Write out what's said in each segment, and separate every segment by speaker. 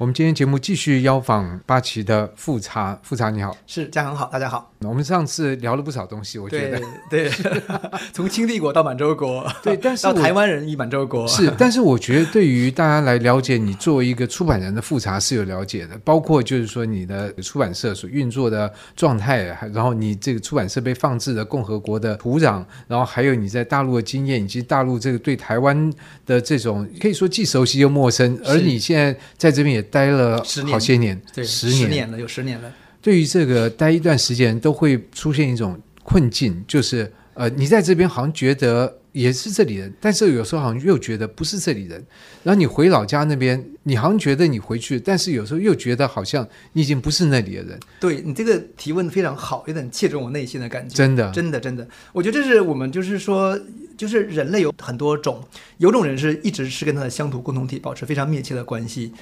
Speaker 1: 我们今天节目继续邀访八旗的富察，富察你好，
Speaker 2: 是嘉恒好，大家好。
Speaker 1: 我们上次聊了不少东西，我觉得
Speaker 2: 对，对 从清帝国到满洲国，
Speaker 1: 对，但是
Speaker 2: 到台湾人与满洲国
Speaker 1: 是，但是我觉得对于大家来了解你作为一个出版人的复查是有了解的，包括就是说你的出版社所运作的状态，然后你这个出版社被放置的共和国的土壤，然后还有你在大陆的经验，以及大陆这个对台湾的这种可以说既熟悉又陌生，而你现在在这边也。待了好些年，
Speaker 2: 年对，
Speaker 1: 十年，
Speaker 2: 十年了，有十年了。
Speaker 1: 对于这个待一段时间，都会出现一种困境，就是呃，你在这边好像觉得也是这里人，但是有时候好像又觉得不是这里人。然后你回老家那边，你好像觉得你回去，但是有时候又觉得好像你已经不是那里的人。
Speaker 2: 对，你这个提问非常好，有点切中我内心的感觉。
Speaker 1: 真的，
Speaker 2: 真的，真的，我觉得这是我们就是说，就是人类有很多种，有种人是一直是跟他的乡土共同体保持非常密切的关系。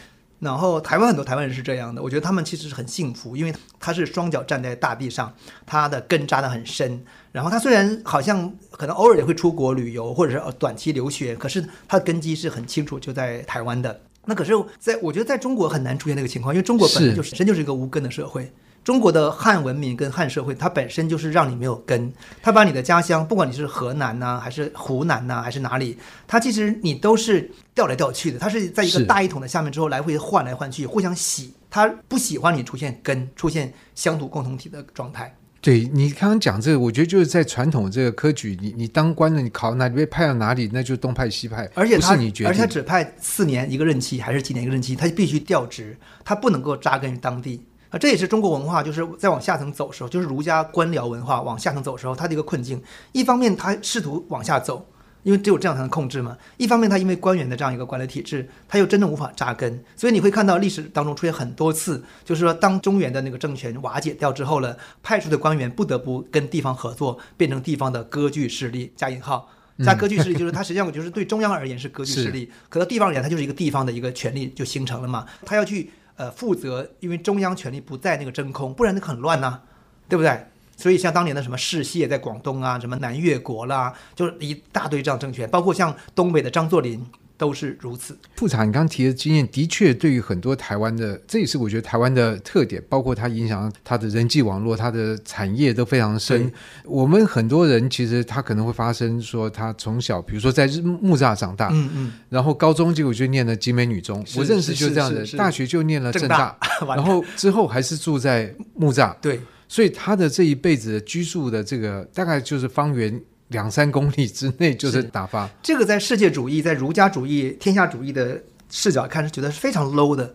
Speaker 2: 然后台湾很多台湾人是这样的，我觉得他们其实是很幸福，因为他是双脚站在大地上，他的根扎得很深。然后他虽然好像可能偶尔也会出国旅游或者是短期留学，可是他的根基是很清楚就在台湾的。那可是在我觉得在中国很难出现那个情况，因为中国本身就是本身就是一个无根的社会。中国的汉文明跟汉社会，它本身就是让你没有根，它把你的家乡，不管你是河南呐、啊，还是湖南呐、啊，还是哪里，它其实你都是调来调去的，它是在一个大一统的下面之后来回换来换去，互相洗，它不喜欢你出现根，出现乡土共同体的状态。
Speaker 1: 对，你刚刚讲这个，我觉得就是在传统这个科举，你你当官的，你考哪里被派到哪里，那就东派西派，
Speaker 2: 而且他
Speaker 1: 是你决定，
Speaker 2: 而且他只派四年一个任期，还是几年一个任期，他必须调职，他不能够扎根于当地。啊，这也是中国文化，就是在往下层走的时候，就是儒家官僚文化往下层走的时候，它的一个困境。一方面，他试图往下走，因为只有这样才能控制嘛；一方面，他因为官员的这样一个管理体制，他又真的无法扎根。所以你会看到历史当中出现很多次，就是说，当中原的那个政权瓦解掉之后了，派出的官员不得不跟地方合作，变成地方的割据势力（加引号）。加割据势力就是他实际上就是对中央而言是割据势力，可到地方而言，它就是一个地方的一个权力就形成了嘛，他要去。呃，负责，因为中央权力不在那个真空，不然那很乱呐、对不对？所以像当年的什么世袭在广东啊，什么南越国啦，就是一大堆这样政权，包括像东北的张作霖。都是如此。富察，你刚刚提的经验，的确对于很多台湾的，这也是我觉得台湾的特点，包括它影响它的人际网络、它的产业都非常深。我们很多人其实他可能会发生说，他从小比如说在木栅长大，嗯嗯，然后高中结果就念了集美女中，我认识就这样的，大学就念了正大，然后之后还是住在木栅，对，所以他的这一辈子居住的这个大概就是方圆。两三公里 之内就是打发，这个在世界主义、在儒家主义、天下主义的视角看是觉得是非常 low 的。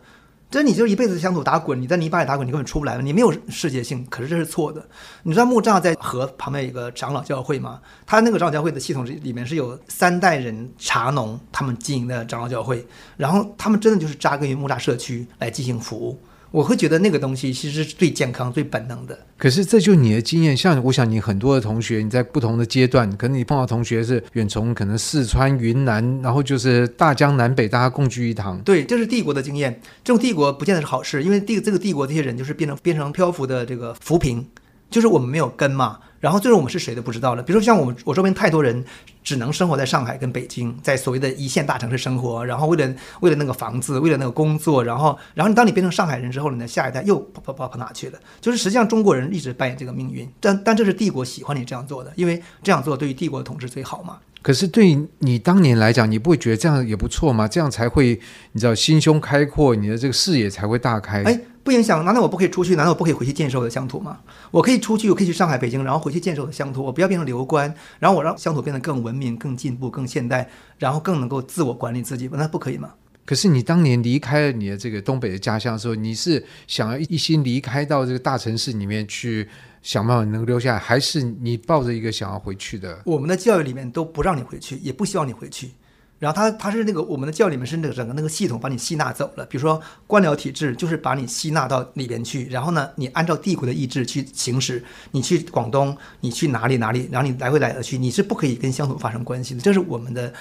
Speaker 2: 这你就一辈子乡土打滚，你在泥巴里打滚，你根本出不来了，你没有世界性。可是这是错的。你知道木栅在河旁边有一个长老教会吗？他那个长老教会的系统里面是有三代人茶农他们经营的长老教会，然后他们真的就是扎根于木栅社区来进行服务。我会觉得那个东西其实是最健康、最本能的。可是这就你的经验，像我想你很多的同学，你在不同的阶段，可能你碰到同学是远从可能四川、云南，然后就是大江南北，大家共聚一堂。对，这是帝国的经验。这种帝国不见得是好事，因为帝这个帝国这些人就是变成变成漂浮的这个浮萍，就是我们没有根嘛。然后最后我们是谁都不知道了。比如说像我们，我周边太多人只能生活在上海跟北京，在所谓的一线大城市生活。然后为了为了那个房子，为了那个工作，然后然后你当你变成上海人之后，你的下一代又跑跑跑跑哪去了？就是实际上中国人一直扮演这个命运，但但这是帝国喜欢你这样做的，因为这样做对于帝国的统治最好嘛。可是对你当年来讲，你不会觉得这样也不错吗？这样才会你知道心胸开阔，你的这个视野才会大开。哎。不影响，难道我不可以出去？难道我不可以回去建设我的乡土吗？我可以出去，我可以去上海、北京，然后回去建设我的乡土。我不要变成流官，然后我让乡土变得更文明、更进步、更现代，然后更能够自我管理自己，那不可以吗？可是你当年离开了你的这个东北的家乡的时候，你是想要一心离开到这个大城市里面去，想办法能留下来，还是你抱着一个想要回去的？我们的教育里面都不让你回去，也不希望你回去。然后他他是那个我们的教里面是那个整个那个系统把你吸纳走了，比如说官僚体制就是把你吸纳到里边去，然后呢，你按照帝国的意志去行使，你去广东，你去哪里哪里，然后你来回来的去，你是不可以跟乡土发生关系的，这是我们的。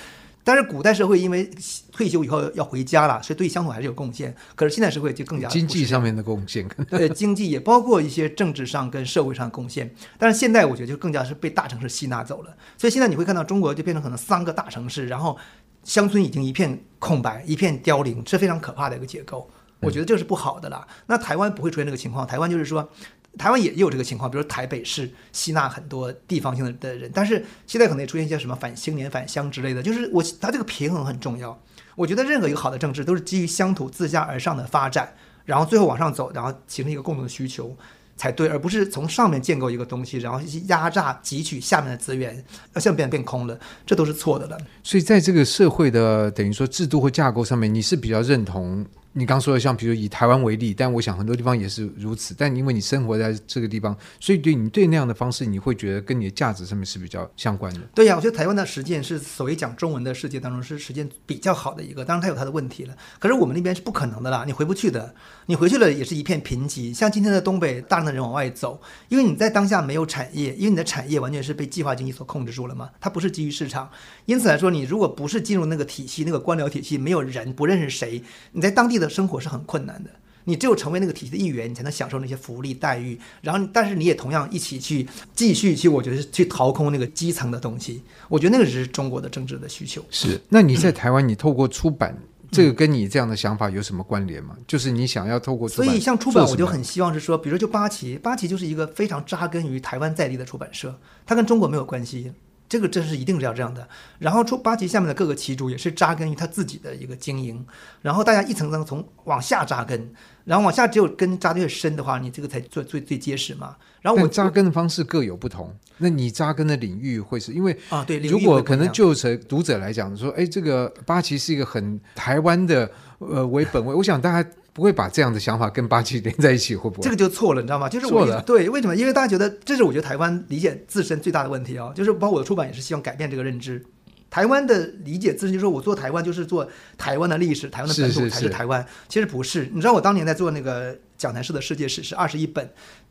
Speaker 2: 但是古代社会因为退休以后要回家了，所以对乡土还是有贡献。可是现代社会就更加经济上面的贡献，对 经济也包括一些政治上跟社会上的贡献。但是现在我觉得就更加是被大城市吸纳走了，所以现在你会看到中国就变成可能三个大城市，然后。乡村已经一片空白，一片凋零，是非常可怕的一个结构。我觉得这是不好的啦。那台湾不会出现这个情况，台湾就是说，台湾也有这个情况，比如台北市吸纳很多地方性的的人，但是现在可能也出现一些什么反青年返乡之类的，就是我它这个平衡很重要。我觉得任何一个好的政治都是基于乡土自下而上的发展，然后最后往上走，然后形成一个共同的需求。才对，而不是从上面建构一个东西，然后压榨汲取下面的资源，要现在变变空了，这都是错的了。
Speaker 1: 所以在这个社会的等于说制度或架构上面，你是比较认同。你刚说的，像比如以台湾为例，但我想很多地方也是如此。但因为你生活在这个地方，所以对你对那样的方式，你会觉得跟你的价值上面是比较相关的。
Speaker 2: 对呀，我觉得台湾的实践是所谓讲中文的世界当中是实践比较好的一个。当然，它有它的问题了。可是我们那边是不可能的啦，你回不去的。你回去了也是一片贫瘠。像今天的东北，大量的人往外走，因为你在当下没有产业，因为你的产业完全是被计划经济所控制住了嘛，它不是基于市场。因此来说，你如果不是进入那个体系，那个官僚体系，没有人不认识谁，你在当地的生活是很困难的。你只有成为那个体系的一员，你才能享受那些福利待遇。然后，但是你也同样一起去继续去，我觉得是去掏空那个基层的东西。我觉得那个是中国的政治的需求。
Speaker 1: 是。那你在台湾，你透过出版，嗯、这个跟你这样的想法有什么关联吗？就是你想要透过出版，
Speaker 2: 所以像出版，我就很希望是说，比如说就八旗，八旗就是一个非常扎根于台湾在地的出版社，它跟中国没有关系。这个真是一定是要这样的，然后出八旗下面的各个旗主也是扎根于他自己的一个经营，然后大家一层层从往下扎根，然后往下只有根扎得越深的话，你这个才最最最结实嘛。然后我
Speaker 1: 扎根的方式各有不同，那你扎根的领域会是因为
Speaker 2: 啊对，
Speaker 1: 如果可能就从读者来讲说，哎，这个八旗是一个很台湾的呃为本位，我想大家。不会把这样的想法跟八旗连在一起，会不会？
Speaker 2: 这个就错了，你知道吗？就是我对，为什么？因为大家觉得这是我觉得台湾理解自身最大的问题啊、哦，就是包括我的出版也是希望改变这个认知。台湾的理解自身就是说我做台湾就是做台湾的历史，台湾的本土才是台湾。其实不是，你知道我当年在做那个讲坛式的世界史是二十一本，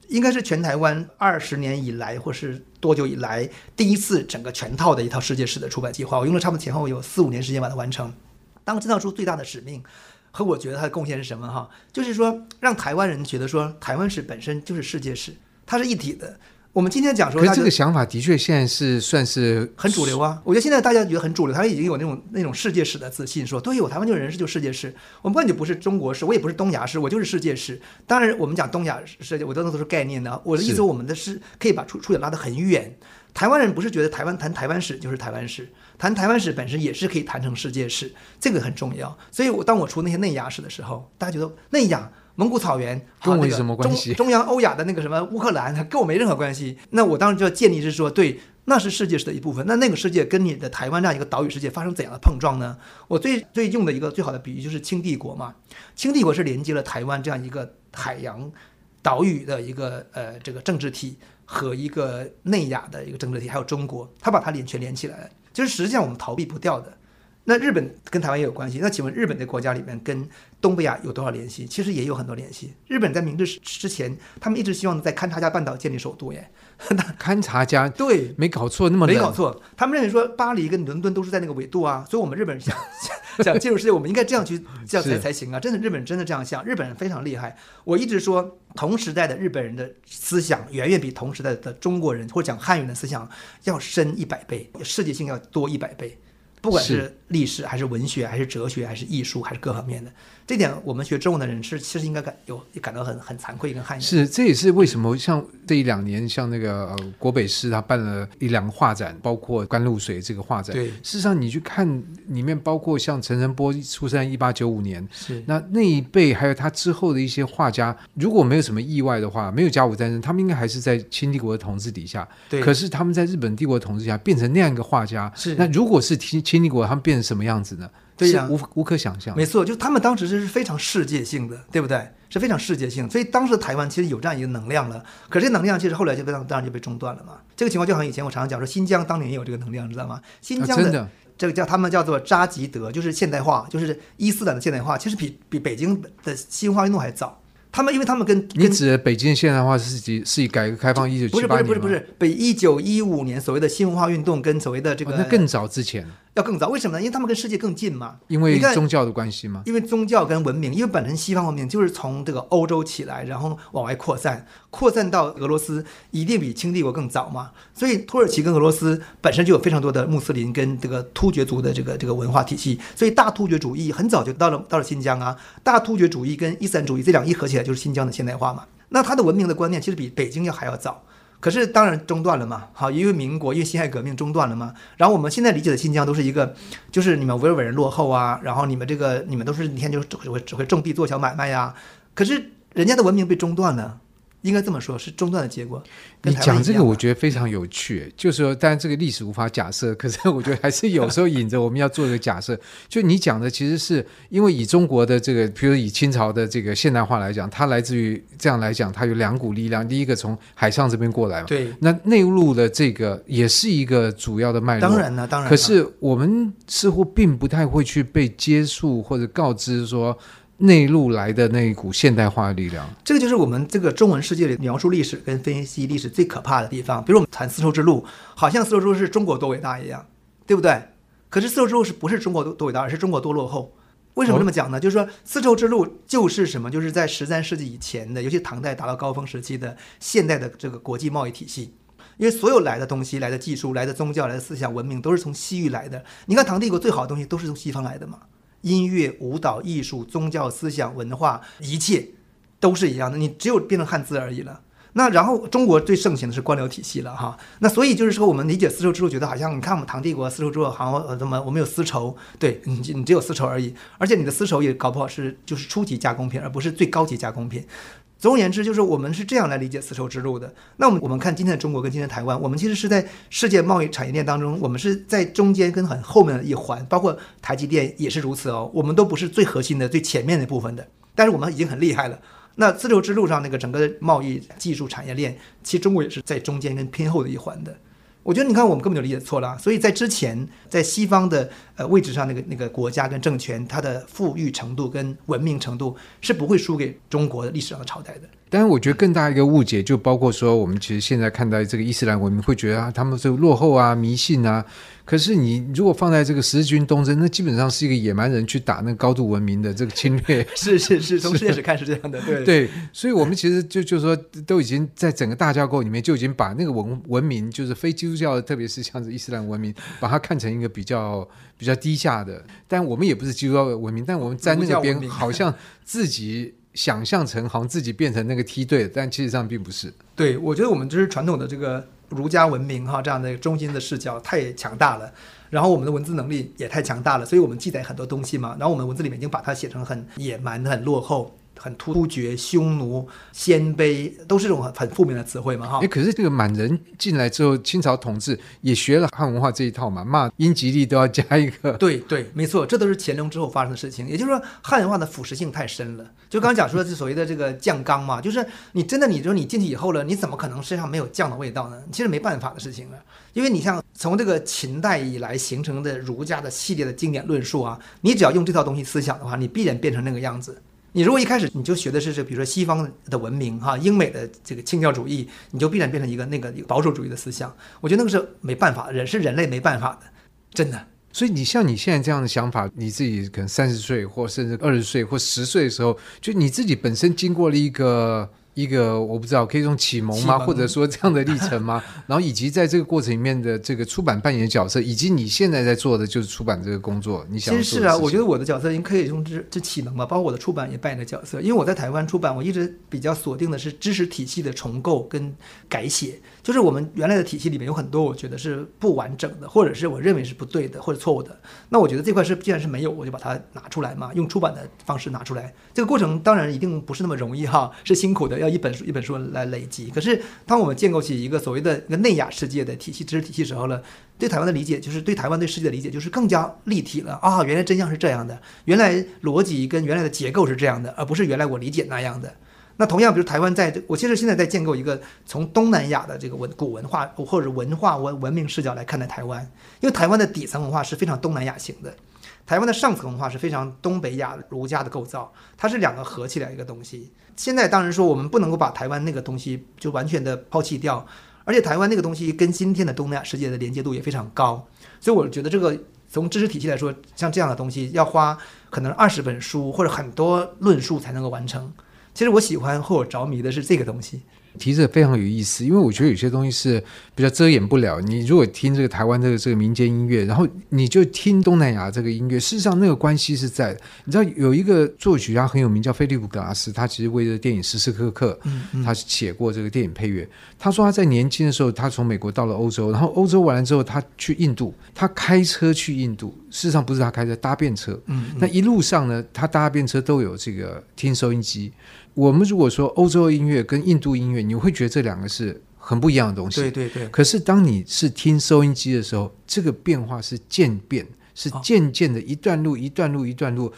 Speaker 2: 应该是全台湾二十年以来或是多久以来第一次整个全套的一套世界史的出版计划，我用了差不多前后有四五年时间把它完成。当这套书最大的使命。和我觉得它的贡献是什么哈？就是说，让台湾人觉得说，台湾史本身就是世界史，它是一体的。我们今天讲说，
Speaker 1: 可这个想法的确现在是算是
Speaker 2: 很主流啊。我觉得现在大家觉得很主流，他已经有那种那种世界史的自信，说对，我台湾就是人是，就世界史。我们根本就不是中国史，我也不是东亚史，我就是世界史。当然，我们讲东亚世界，我都都是概念的。我的意思，我们的是可以把出出点拉得很远。台湾人不是觉得台湾谈台湾史就是台湾史，谈台湾史本身也是可以谈成世界史，这个很重要。所以，我当我出那些内亚史的时候，大家觉得内亚、蒙古草原
Speaker 1: 跟我有什么关系？
Speaker 2: 中央欧亚的那个什么乌克兰，跟我没任何关系。那我当时就要建立是说，对，那是世界史的一部分。那那个世界跟你的台湾这样一个岛屿世界发生怎样的碰撞呢？我最最用的一个最好的比喻就是清帝国嘛。清帝国是连接了台湾这样一个海洋岛屿的一个呃这个政治体。和一个内亚的一个政治体，还有中国，它把它连全连起来了，就是实际上我们逃避不掉的。那日本跟台湾也有关系，那请问日本的国家里面跟东北亚有多少联系？其实也有很多联系。日本在明治之前，他们一直希望在勘察加半岛建立首都耶。
Speaker 1: 勘察加
Speaker 2: 对，
Speaker 1: 没搞错，那么
Speaker 2: 没搞错。他们认为说巴黎跟伦敦都是在那个纬度啊，所以我们日本人想 想进入世界，我们应该这样去这样才才行啊！真的，日本人真的这样想，日本人非常厉害。我一直说，同时代的日本人的思想远远比同时代的中国人或者讲汉语的思想要深一百倍，世界性要多一百倍。不管是历史还是文学还是哲学还是艺术还是各方面的，这点我们学中文的人是其实应该感有感到很很惭愧跟汗颜。
Speaker 1: 是，这也是为什么像这一两年，像那个呃国北师他办了一两个画展，包括甘露水这个画展。
Speaker 2: 对，
Speaker 1: 事实上你去看里面，包括像陈澄波出生在一八九五年，
Speaker 2: 是
Speaker 1: 那那一辈还有他之后的一些画家，如果没有什么意外的话，没有甲午战争，他们应该还是在清帝国的统治底下。
Speaker 2: 对，
Speaker 1: 可是他们在日本帝国的统治下变成那样一个画家。
Speaker 2: 是，
Speaker 1: 那如果是清清帝国，他们变成什么样子呢？
Speaker 2: 对呀，
Speaker 1: 无无可想象。
Speaker 2: 没错，就他们当时是非常世界性的，对不对？是非常世界性，所以当时台湾其实有这样一个能量了。可是这能量其实后来就被当然就被中断了嘛。这个情况就好像以前我常常讲说，新疆当年也有这个能量，知道吗？新疆的这个叫他们叫做扎吉德，就是现代化，就是伊斯兰的现代化，其实比比北京的新文化运动还早。他们因为他们跟
Speaker 1: 你指北京现代化是以是以改革开放一九七八年
Speaker 2: 不是不是不是不是北一九一五年所谓的新文化运动跟所谓的这个、
Speaker 1: 哦、那更早之前
Speaker 2: 要更早。为什么呢？因为他们跟世界更近嘛。
Speaker 1: 因为宗教的关系吗？
Speaker 2: 因为宗教跟文明，因为本身西方文明就是从这个欧洲起来，然后往外扩散，扩散到俄罗斯，一定比清帝国更早嘛。所以土耳其跟俄罗斯本身就有非常多的穆斯林跟这个突厥族的这个这个文化体系，所以大突厥主义很早就到了到了新疆啊。大突厥主义跟伊斯兰主义这两一合起来，就是新疆的现代化嘛。那它的文明的观念其实比北京要还要早。可是当然中断了嘛，好，因为民国因为辛亥革命中断了嘛。然后我们现在理解的新疆都是一个，就是你们维吾尔人落后啊，然后你们这个你们都是一天就只会只会种地做小买卖呀。可是人家的文明被中断了。应该这么说，是中断的结果。
Speaker 1: 你讲这个，我觉得非常有趣。就是说，当然这个历史无法假设，可是我觉得还是有时候引着我们要做一个假设。就你讲的，其实是因为以中国的这个，比如以清朝的这个现代化来讲，它来自于这样来讲，它有两股力量。第一个从海上这边过来嘛，
Speaker 2: 对。
Speaker 1: 那内陆的这个也是一个主要的脉络。
Speaker 2: 当然了，当然。
Speaker 1: 可是我们似乎并不太会去被接触或者告知说。内陆来的那一股现代化的力量，
Speaker 2: 这个就是我们这个中文世界里描述历史跟分析历史最可怕的地方。比如我们谈丝绸之路，好像丝绸之路是中国多伟大一样，对不对？可是丝绸之路是不是中国多伟大，而是中国多落后？为什么这么讲呢？就是说丝绸之路就是什么？就是在十三世纪以前的，尤其唐代达到高峰时期的现代的这个国际贸易体系。因为所有来的东西、来的技术、来的宗教、来的思想、文明，都是从西域来的。你看唐帝国最好的东西都是从西方来的嘛。音乐、舞蹈、艺术、宗教、思想、文化，一切都是一样的。你只有变成汉字而已了。那然后中国最盛行的是官僚体系了哈。那所以就是说，我们理解丝绸之路，觉得好像你看我们唐帝国丝绸之路，好像呃怎么我们有丝绸？对你，你只有丝绸而已。而且你的丝绸也搞不好是就是初级加工品，而不是最高级加工品。总而言之，就是我们是这样来理解丝绸之路的。那我们我们看今天的中国跟今天台湾，我们其实是在世界贸易产业链当中，我们是在中间跟很后面的一环，包括台积电也是如此哦。我们都不是最核心的、最前面那部分的，但是我们已经很厉害了。那丝绸之路上那个整个贸易技术产业链，其实中国也是在中间跟偏后的一环的。我觉得你看，我们根本就理解错了。所以在之前，在西方的呃位置上，那个那个国家跟政权，它的富裕程度跟文明程度是不会输给中国的历史上的朝代的。
Speaker 1: 但是我觉得更大一个误解，就包括说，我们其实现在看待这个伊斯兰文明，会觉得啊，他们是落后啊、迷信啊。可是你如果放在这个十字军东征，那基本上是一个野蛮人去打那个高度文明的这个侵略。
Speaker 2: 是是是，从世界史看是这样的，对
Speaker 1: 对。所以我们其实就就是说，都已经在整个大架构里面就已经把那个文文明，就是非基督教的，特别是像是伊斯兰文明，把它看成一个比较比较低下的。但我们也不是基督教的文明，但我们在那边 好像自己。想象成好像自己变成那个梯队，但其实上并不是。
Speaker 2: 对，我觉得我们就是传统的这个儒家文明哈，这样的中心的视角太强大了，然后我们的文字能力也太强大了，所以我们记载很多东西嘛，然后我们文字里面已经把它写成很野蛮、很落后。很突厥、匈奴、鲜卑，都是这种很很负面的词汇嘛，哈。哎，可是这个满人进来之后，清朝统治也学了汉文化这一套嘛，骂英吉利都要加一个。对对，没错，这都是乾隆之后发生的事情。也就是说，汉文化的腐蚀性太深了。就刚刚讲说的是所谓的这个酱缸嘛，就是你真的，你说你进去以后了，你怎么可能身上没有酱的味道呢？其实没办法的事情了，因为你像从这个秦代以来形成的儒家的系列的经典论述啊，你只要用这套东西思想的话，你必然变成那个样子。你如果一开始你就学的是这，比如说西方的文明哈，英美的这个清教主义，你就必然变成一个那个保守主义的思想。我觉得那个是没办法，人是人类没办法的，真的。
Speaker 1: 所以你像你现在这样的想法，你自己可能三十岁或甚至二十岁或十岁的时候，就你自己本身经过了一个。一个我不知道可以用启蒙吗？或者说这样的历程吗？然后以及在这个过程里面的这个出版扮演的角色，以及你现在在做的就是出版这个工作，你想？
Speaker 2: 其实是啊，我觉得我的角色已经可以用这这启蒙吧，包括我的出版也扮演的角色。因为我在台湾出版，我一直比较锁定的是知识体系的重构跟改写，就是我们原来的体系里面有很多我觉得是不完整的，或者是我认为是不对的或者错误的。那我觉得这块是既然是没有，我就把它拿出来嘛，用出版的方式拿出来。这个过程当然一定不是那么容易哈，是辛苦的。要一本书一本书来累积，可是当我们建构起一个所谓的一个内亚世界的体系、知识体系时候呢，对台湾的理解就是对台湾对世界的理解就是更加立体了啊！原来真相是这样的，原来逻辑跟原来的结构是这样的，而不是原来我理解那样的。那同样，比如台湾在，我其实现在在建构一个从东南亚的这个文古文化或者文化文文明视角来看待台湾，因为台湾的底层文化是非常东南亚型的。台湾的上层文化是非常东北亚儒家的构造，它是两个合起来一个东西。现在当然说我们不能够把台湾那个东西就完全的抛弃掉，而且台湾那个东西跟今天的东南亚世界的连接度也非常高，所以我觉得这个从知识体系来说，像这样的东西要花可能二十本书或者很多论述才能够完成。其实我喜欢或者着迷的是这个东西。
Speaker 1: 提这非常有意思，因为我觉得有些东西是比较遮掩不了。你如果听这个台湾这个这个民间音乐，然后你就听东南亚这个音乐，事实上那个关系是在的。你知道有一个作曲家很有名，叫菲利普·格拉斯，他其实为这个电影《时时刻刻》，嗯嗯，他写过这个电影配乐。他说他在年轻的时候，他从美国到了欧洲，然后欧洲完了之后，他去印度，他开车去印度。事实上不是他开车，搭便车。嗯，嗯，那一路上呢，他搭便车都有这个听收音机。我们如果说欧洲音乐跟印度音乐，你会觉得这两个是很不一样的东西。
Speaker 2: 对对对。
Speaker 1: 可是当你是听收音机的时候，这个变化是渐变，是渐渐的一段路一段路一段路。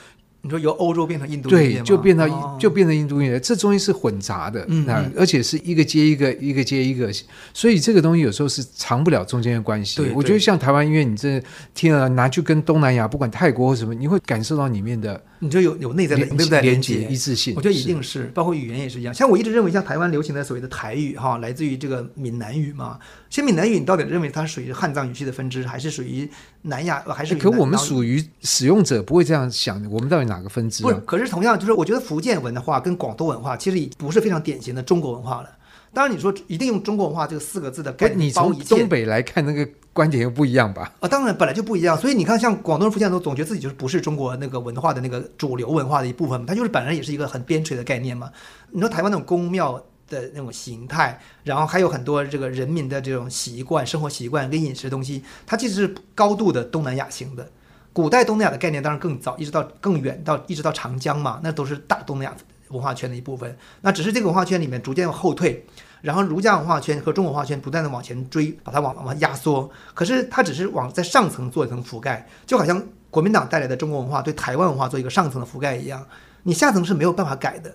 Speaker 2: 你说由欧洲变成印度音乐，
Speaker 1: 对，就变到、哦、就变成印度音乐，这东西是混杂的，嗯，嗯，而且是一个接一个，一个接一个，所以这个东西有时候是藏不了中间的关系。对，我觉得像台湾音乐，你这听了拿去跟东南亚，不管泰国或什么，你会感受到里面的。
Speaker 2: 你就有有内在的对不对连接
Speaker 1: 一致性？
Speaker 2: 我觉得一定是，是包括语言也是一样。像我一直认为，像台湾流行的所谓的台语哈，来自于这个闽南语嘛。其实闽南语，你到底认为它属于汉藏语系的分支，还是属于南亚，还是？
Speaker 1: 可我们属于使用者不会这样想，我们到底哪个分支？
Speaker 2: 不是，可是同样就是，我觉得福建文化跟广东文化其实已不是非常典型的中国文化了。当然，你说一定用中国文化这个四个字的概念，你从
Speaker 1: 东北来看那个。观点又不一样吧？
Speaker 2: 啊，当然本来就不一样，所以你看，像广东人、福建人都总觉得自己就是不是中国那个文化的那个主流文化的一部分，它就是本来也是一个很边陲的概念嘛。你说台湾那种宫庙的那种形态，然后还有很多这个人民的这种习惯、生活习惯跟饮食东西，它其实是高度的东南亚型的。古代东南亚的概念当然更早，一直到更远到一直到长江嘛，那都是大东南亚文化圈的一部分。那只是这个文化圈里面逐渐后退。然后儒家文化圈和中国文化圈不断的往前追，把它往往压缩。可是它只是往在上层做一层覆盖，就好像国民党带来的中国文化对台湾文化做一个上层的覆盖一样。你下层是没有办法改的。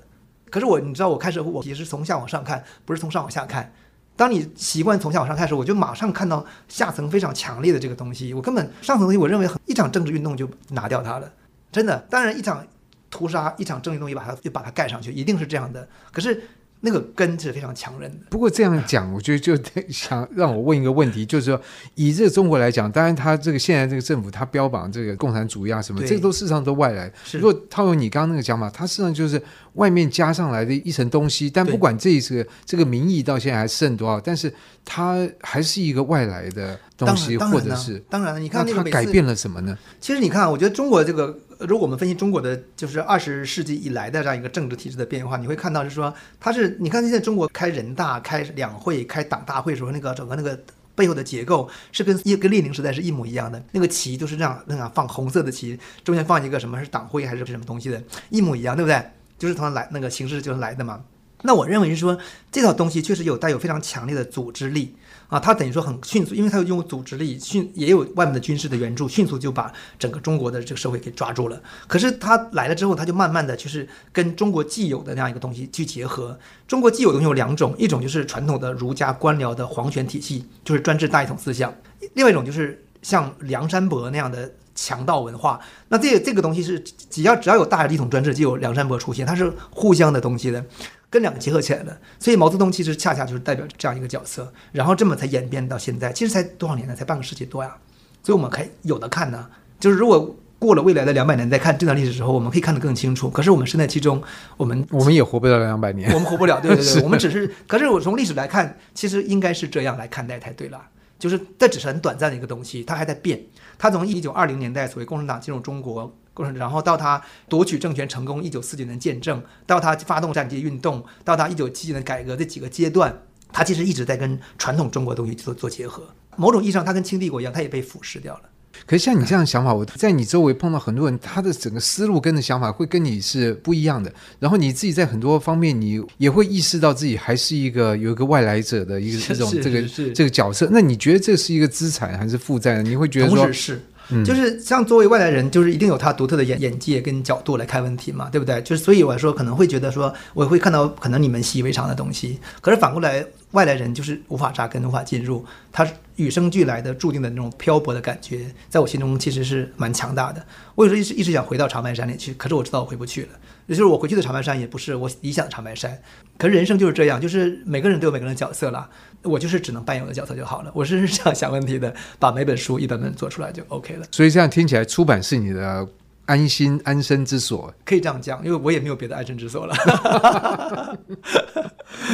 Speaker 2: 可是我，你知道，我开始我也是从下往上看，不是从上往下看。当你习惯从下往上看的时候，我就马上看到下层非常强烈的这个东西。我根本上层东西，我认为很一场政治运动就拿掉它了，真的。当然，一场屠杀，一场政治运动把它就把它盖上去，一定是这样的。可是。那个根是非常强韧的。
Speaker 1: 不过这样讲，我觉得就想让我问一个问题，就是说，以这个中国来讲，当然他这个现在这个政府，他标榜这个共产主义啊什么，这个都事实上都外来。如果套用你刚刚那个讲法，它事实上就是外面加上来的一层东西。但不管这一次这个名义到现在还剩多少，但是它还是一个外来的东西，或者是
Speaker 2: 当然了，你看
Speaker 1: 它改变了什么呢？
Speaker 2: 其实你看，我觉得中国这个。如果我们分析中国的就是二十世纪以来的这样一个政治体制的变化，你会看到就是说，它是你看现在中国开人大、开两会、开党大会的时候，那个整个那个背后的结构是跟一跟列宁时代是一模一样的。那个旗都是这样那样放红色的旗，中间放一个什么是党徽还是什么东西的，一模一样，对不对？就是从来那个形式就是来的嘛。那我认为是说这套东西确实有带有非常强烈的组织力。啊，他等于说很迅速，因为他有用组织力，迅也有外面的军事的援助，迅速就把整个中国的这个社会给抓住了。可是他来了之后，他就慢慢的就是跟中国既有的那样一个东西去结合。中国既有东西有两种，一种就是传统的儒家官僚的皇权体系，就是专制大一统思想；另外一种就是像梁山伯那样的强盗文化。那这个这个东西是只要只要有大一统专制，就有梁山伯出现，它是互相的东西的。跟两个结合起来的，所以毛泽东其实恰恰就是代表这样一个角色，然后这么才演变到现在，其实才多少年呢？才半个世纪多呀，所以我们可以有的看呢。就是如果过了未来的两百年再看这段历史的时候，我们可以看得更清楚。可是我们身在其中，我们
Speaker 1: 我们也活不了两百年，
Speaker 2: 我们活不了，对对对，我们只是。可是我从历史来看，其实应该是这样来看待才对了，就是这只是很短暂的一个东西，它还在变。他从一九二零年代所谓共产党进入中国。然后到他夺取政权成功，一九四九年建政，到他发动战地运动，到他一九七九年改革这几个阶段，他其实一直在跟传统中国东西做做结合。某种意义上，他跟清帝国一样，他也被腐蚀掉了。
Speaker 1: 可是像你这样的想法，我在你周围碰到很多人，他的整个思路跟的想法会跟你是不一样的。然后你自己在很多方面，你也会意识到自己还是一个有一个外来者的一个这种这个这个角色。那你觉得这是一个资产还是负债呢？你会觉得说
Speaker 2: 是。就是像作为外来人，就是一定有他独特的眼眼界跟角度来看问题嘛，对不对？就是所以我说可能会觉得说，我会看到可能你们习以为常的东西，可是反过来外来人就是无法扎根，无法进入，他与生俱来的注定的那种漂泊的感觉，在我心中其实是蛮强大的。我有时候一直一直想回到长白山里去，可是我知道我回不去了。也就是我回去的长白山也不是我理想的长白山。可是人生就是这样，就是每个人都有每个人的角色啦。我就是只能扮演我的角色就好了。我是这样想问题的，把每本书一本本做出来就 OK 了。
Speaker 1: 所以这样听起来，出版是你的安心安身之所，
Speaker 2: 可以这样讲，因为我也没有别的安身之所了。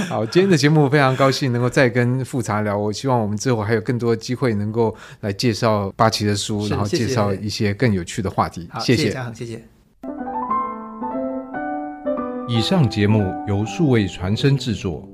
Speaker 1: 好，今天的节目非常高兴能够再跟富察聊。我希望我们之后还有更多机会能够来介绍八旗的书，然后介绍一些更有趣的话题。谢谢，
Speaker 2: 谢谢。
Speaker 1: 以上节目由数位传声制作。